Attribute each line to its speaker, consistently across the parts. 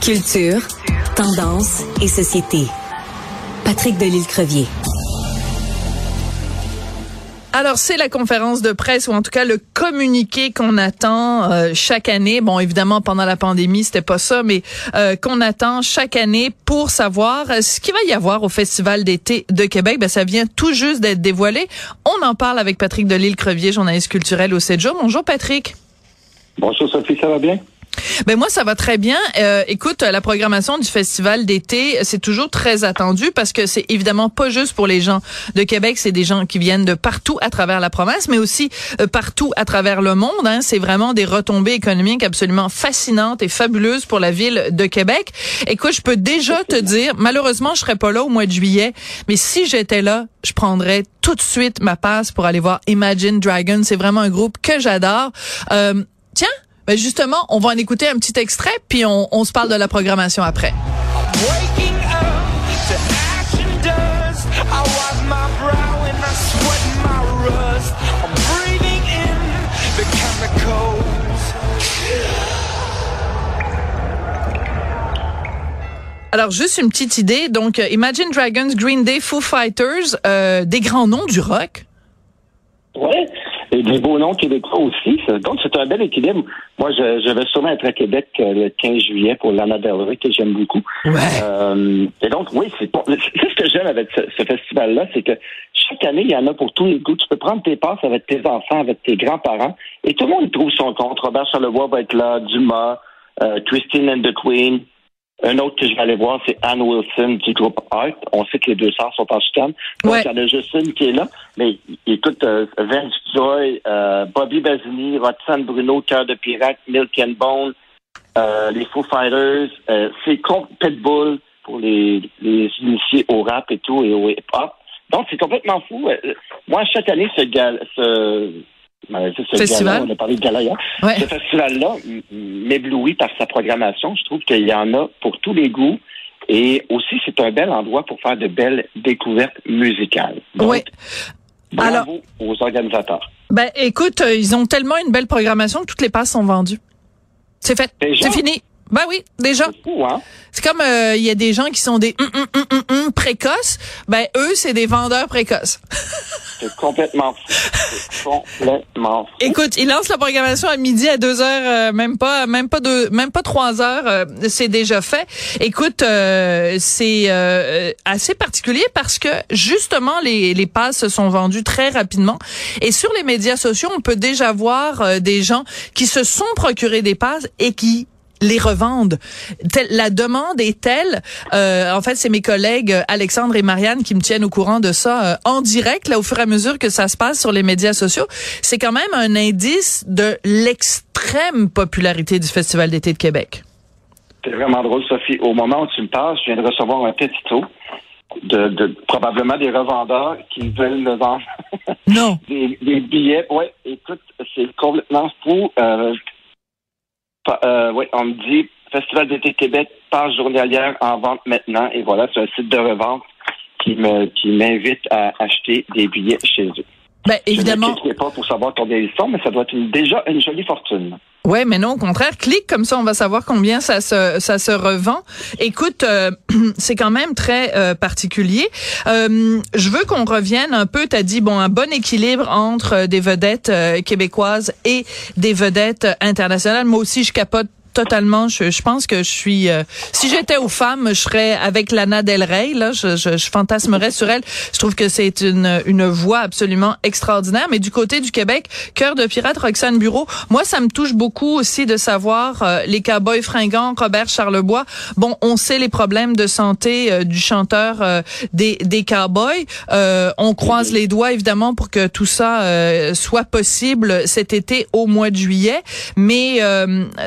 Speaker 1: Culture, tendance et société. Patrick Delisle-Crevier.
Speaker 2: Alors, c'est la conférence de presse, ou en tout cas le communiqué qu'on attend euh, chaque année. Bon, évidemment, pendant la pandémie, c'était pas ça, mais euh, qu'on attend chaque année pour savoir ce qu'il va y avoir au Festival d'été de Québec. Ben, ça vient tout juste d'être dévoilé. On en parle avec Patrick Delisle-Crevier, journaliste culturel au 7 jours. Bonjour, Patrick.
Speaker 3: Bonjour, Sophie, ça va bien?
Speaker 2: Ben moi ça va très bien. Euh, écoute, la programmation du festival d'été, c'est toujours très attendu parce que c'est évidemment pas juste pour les gens de Québec, c'est des gens qui viennent de partout à travers la province, mais aussi euh, partout à travers le monde. Hein. C'est vraiment des retombées économiques absolument fascinantes et fabuleuses pour la ville de Québec. Écoute, je peux déjà te dire, malheureusement je serai pas là au mois de juillet, mais si j'étais là, je prendrais tout de suite ma passe pour aller voir Imagine Dragons. C'est vraiment un groupe que j'adore. Euh, tiens, ben justement, on va en écouter un petit extrait, puis on, on se parle de la programmation après. Alors, juste une petite idée. Donc, Imagine Dragons, Green Day, Foo Fighters, euh, des grands noms du rock.
Speaker 3: Ouais, et des beaux noms québécois aussi. Donc, c'est un bel équilibre. Moi, je, je, vais sûrement être à Québec euh, le 15 juillet pour Lana Del Rey, que j'aime beaucoup.
Speaker 2: Ouais.
Speaker 3: Euh, et donc, oui, c'est ce que j'aime avec ce, ce festival-là, c'est que chaque année, il y en a pour tous les goûts. Tu peux prendre tes passes avec tes enfants, avec tes grands-parents, et tout le monde trouve son compte. Robert Charlevoix va être là, Dumas, euh, Christine and the Queen, un autre que je vais aller voir, c'est Anne Wilson du groupe Art. On sait que les deux sœurs sont en chicane. Donc,
Speaker 2: Ouais.
Speaker 3: il y en a juste une qui est là. Mais écoute, euh, Vince Joy, euh, Bobby Basini, Roxane Bruno, Cœur de Pirate, Milk and Bone, euh, les Foo Fighters, euh, c'est com- Pitbull pour les, les initiés au rap et tout et au hip-hop. Donc, c'est complètement fou. Euh, Moi, chaque année, ce gal, ce, ce
Speaker 2: Festival?
Speaker 3: gala, on a parlé de gala hier.
Speaker 2: Ouais.
Speaker 3: Ce festival-là m'éblouit par sa programmation. Je trouve qu'il y en a pour tous les goûts. Et aussi, c'est un bel endroit pour faire de belles découvertes musicales. Donc,
Speaker 2: Ouais.
Speaker 3: bravo aux organisateurs.
Speaker 2: Ben, écoute, euh, ils ont tellement une belle programmation que toutes les passes sont vendues. C'est fait. C'est fini. Ben oui, déjà.
Speaker 3: C'est hein?
Speaker 2: Comme euh, il y a des gens qui sont des hum précoces. Ben eux, c'est des vendeurs précoces.
Speaker 3: C'est complètement fou. Complètement fou.
Speaker 2: Écoute, ils lancent la programmation à midi à deux heures, euh, même pas, même pas deux, même pas trois heures, euh, c'est déjà fait. Écoute, euh, c'est euh, assez particulier parce que justement les les passes se sont vendues très rapidement et sur les médias sociaux, on peut déjà voir euh, des gens qui se sont procurés des passes et qui les revendent. La demande est telle. euh, en fait, c'est mes collègues euh, Alexandre et Marianne qui me tiennent au courant de ça euh, en direct, là, au fur et à mesure que ça se passe sur les médias sociaux. C'est quand même un indice de l'extrême popularité du Festival d'été de Québec.
Speaker 3: C'est vraiment drôle, Sophie. Au moment où tu me parles, je viens de recevoir un texto de, de probablement des revendeurs qui veulent me vendre
Speaker 2: Non.
Speaker 3: des, des billets. Ouais, écoute, c'est complètement fou. Euh, euh, ouais, on me dit Festival d'été Québec, page journalière en vente maintenant. Et voilà, c'est un site de revente qui me qui m'invite à acheter des billets chez eux.
Speaker 2: Ben
Speaker 3: Je
Speaker 2: évidemment.
Speaker 3: ne cliquerai pas pour savoir combien ils sont, mais ça doit être une- déjà une jolie fortune.
Speaker 2: Ouais, mais non, au contraire, clique comme ça, on va savoir combien ça se ça se revend. Écoute, euh, c'est quand même très euh, particulier. Euh, je veux qu'on revienne un peu. T'as dit bon un bon équilibre entre euh, des vedettes euh, québécoises et des vedettes internationales. Moi aussi, je capote totalement. Je, je pense que je suis. euh, si j'étais aux femmes, je serais avec Lana Del Rey. Là, je, je, je fantasmerais sur elle. Je trouve que c'est une une voix absolument extraordinaire. Mais du côté du Québec, cœur de pirate, Roxane Bureau. Moi, ça me touche beaucoup aussi de savoir euh, les cowboys fringants, Robert Charlebois. Bon, on sait les problèmes de santé euh, du chanteur euh, des des cowboys. Euh, on croise les doigts évidemment pour que tout ça euh, soit possible cet été au mois de juillet. Mais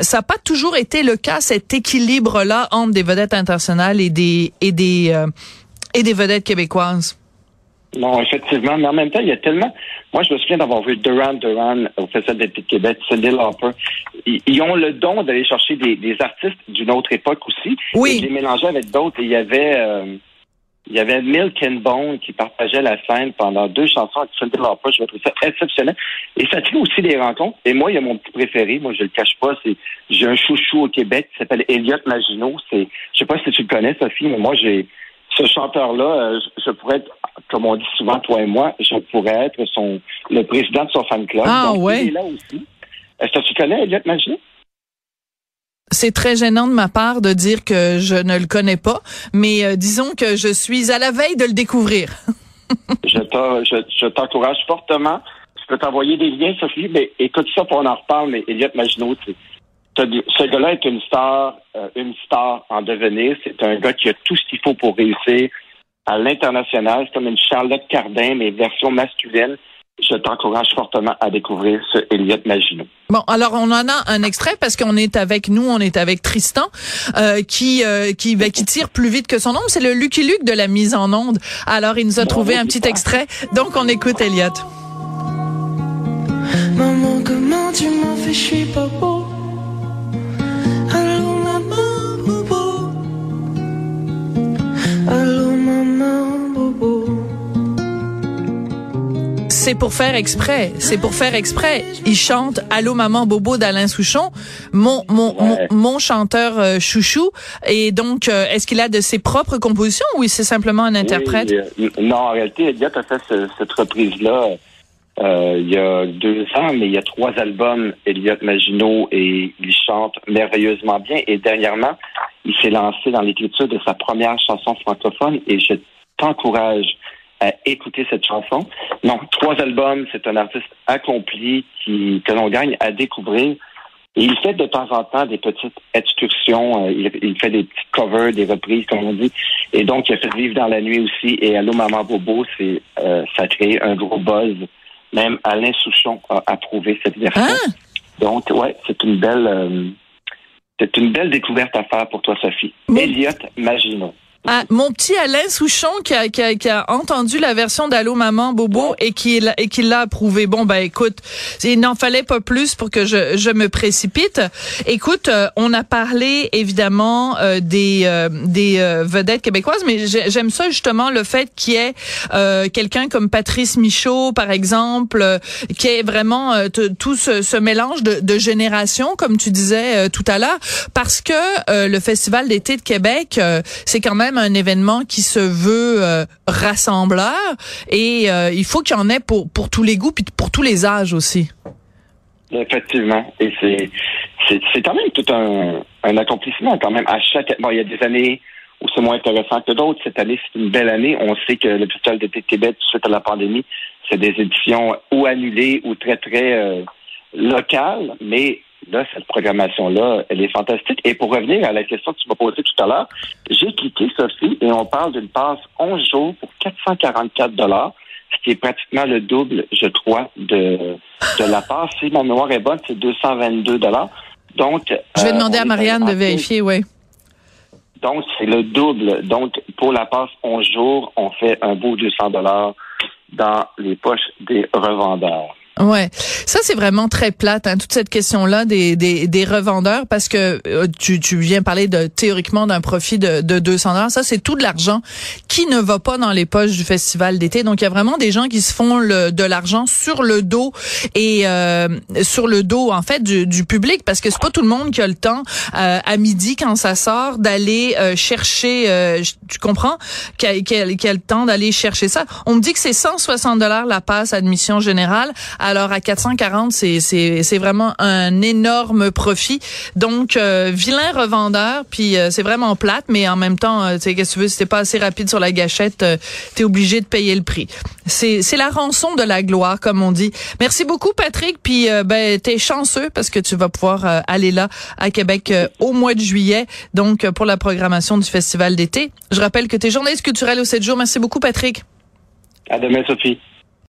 Speaker 2: ça n'a pas toujours été le cas cet équilibre là entre des vedettes internationales et des et des euh, et des vedettes québécoises?
Speaker 3: Non, effectivement, mais en même temps, il y a tellement. Moi, je me souviens d'avoir vu Duran Duran au Festival d'été de Québec, Cindy Lauper. Ils, ils ont le don d'aller chercher des, des artistes d'une autre époque aussi.
Speaker 2: Oui.
Speaker 3: Et de les mélanger avec d'autres. Et il y avait. euh, il y avait Milk and Bone qui partageait la scène pendant deux chansons avec Cindy Lauper. Je trouve ça exceptionnel. Et ça crée aussi des rencontres. Et moi, il y a mon petit préféré. Moi, je le cache pas. C'est j'ai un chouchou au Québec qui s'appelle Elliot Maginot. C'est, je sais pas si tu le connais, Sophie, mais moi, j'ai ce chanteur-là. Euh, je, pourrais être, comme on dit souvent, toi et moi, je pourrais être son le président de son fan club.
Speaker 2: Ah ouais.
Speaker 3: Il est là aussi. Est-ce que tu connais Elliot Maginot?
Speaker 2: C'est très gênant de ma part de dire que je ne le connais pas, mais euh, disons que je suis à la veille de le découvrir.
Speaker 3: je t'encourage fortement. Je peux t'envoyer des liens, Sophie, mais écoute ça pour en reparle, mais Elliot Maginot, ce gars-là est une star, euh, une star en devenir. C'est un gars qui a tout ce qu'il faut pour réussir à l'international. C'est comme une Charlotte Cardin, mais version masculine je t'encourage fortement à découvrir ce Elliot Maginot.
Speaker 2: Bon, alors on en a un extrait parce qu'on est avec nous, on est avec Tristan euh, qui euh, qui ben, qui tire plus vite que son ombre. C'est le Lucky Luke de la mise en onde. Alors il nous a trouvé un petit extrait, donc on écoute Elliot. Maman, comment tu m'en fais, je suis pas beau. C'est pour faire exprès. C'est pour faire exprès. Il chante Allô maman Bobo d'Alain Souchon, mon mon, mon, chanteur euh, chouchou. Et donc, euh, est-ce qu'il a de ses propres compositions ou c'est simplement un interprète?
Speaker 3: Euh, Non, en réalité, Elliot a fait cette reprise là. il y a deux ans, mais il y a trois albums, Elliot Maginot, et il chante merveilleusement bien. Et dernièrement, il s'est lancé dans l'écriture de sa première chanson francophone et je t'encourage à écouter cette chanson. Non, trois albums, c'est un artiste accompli qui que l'on gagne à découvrir. Et il fait de temps en temps des petites excursions. Euh, il, fait des petits covers, des reprises, comme on dit. Et donc, il a fait Vivre dans la nuit aussi. Et Allô Maman Bobo, c'est euh, ça a créé un gros buzz. Même Alain Souchon a approuvé cette version. Ah! Donc, ouais, c'est une belle euh, c'est une belle découverte à faire pour toi, Sophie. Elliot Maginot.
Speaker 2: Ah, mon petit Alain Souchon qui a, qui a, qui a entendu la version d'Allô Maman Bobo et qui et qui l'a approuvé. Bon ben écoute, il n'en fallait pas plus pour que je, je me précipite. Écoute, euh, on a parlé évidemment euh, des euh, des vedettes québécoises, mais j'aime ça justement le fait qu'il y ait quelqu'un comme Patrice Michaud par exemple, qui est vraiment tout ce, ce, mélange de, de générations comme tu disais tout à l'heure, parce que le Festival d'été de Québec, c'est quand même un événement qui se veut euh, rassembleur et euh, il faut qu'il y en ait pour, pour tous les goûts puis pour tous les âges aussi.
Speaker 3: Effectivement. Et c'est, quand même tout un, un accomplissement quand même. À chaque, bon, il y a des années où c'est moins intéressant que d'autres. Cette année, c'est une belle année. On sait que d'été de Québec, suite à la pandémie, c'est des éditions ou annulées ou très, très euh, locales, mais là, cette programmation-là, elle est fantastique. Et pour revenir à la question que tu m'as posée tout à l'heure, j'ai cliqué, Sophie, et on parle d'une passe 11 jours pour 444 dollars, ce qui est pratiquement le double, je crois, de, de la passe. Si ma mémoire est bonne, c'est 222 dollars. Donc,
Speaker 2: je vais demander euh, à Marianne de vérifier, oui.
Speaker 3: Donc, c'est le double. Donc, pour la passe 11 jours, on fait un beau 200 dollars dans les poches des revendeurs.
Speaker 2: Ouais, ça c'est vraiment très plate, hein, toute cette question-là des, des, des revendeurs, parce que euh, tu, tu viens parler de théoriquement d'un profit de, de 200 dollars. Ça c'est tout de l'argent qui ne va pas dans les poches du festival d'été. Donc il y a vraiment des gens qui se font le, de l'argent sur le dos et euh, sur le dos en fait du, du public, parce que c'est pas tout le monde qui a le temps euh, à midi quand ça sort d'aller chercher. tu comprends? Qui a, qui, a, le temps d'aller chercher ça? On me dit que c'est 160 dollars la passe admission générale. Alors à 440, c'est vraiment un énorme profit. Donc euh, vilain revendeur, puis euh, c'est vraiment plate, mais en même temps, euh, tu sais qu'est-ce que tu veux, si t'es pas assez rapide sur la gâchette, tu es obligé de payer le prix. C'est la rançon de la gloire, comme on dit. Merci beaucoup Patrick, puis ben t'es chanceux parce que tu vas pouvoir aller là à Québec au mois de juillet, donc pour la programmation du festival d'été. Je rappelle que tu es journaliste culturel au 7 jours. Merci beaucoup Patrick.
Speaker 3: À demain Sophie.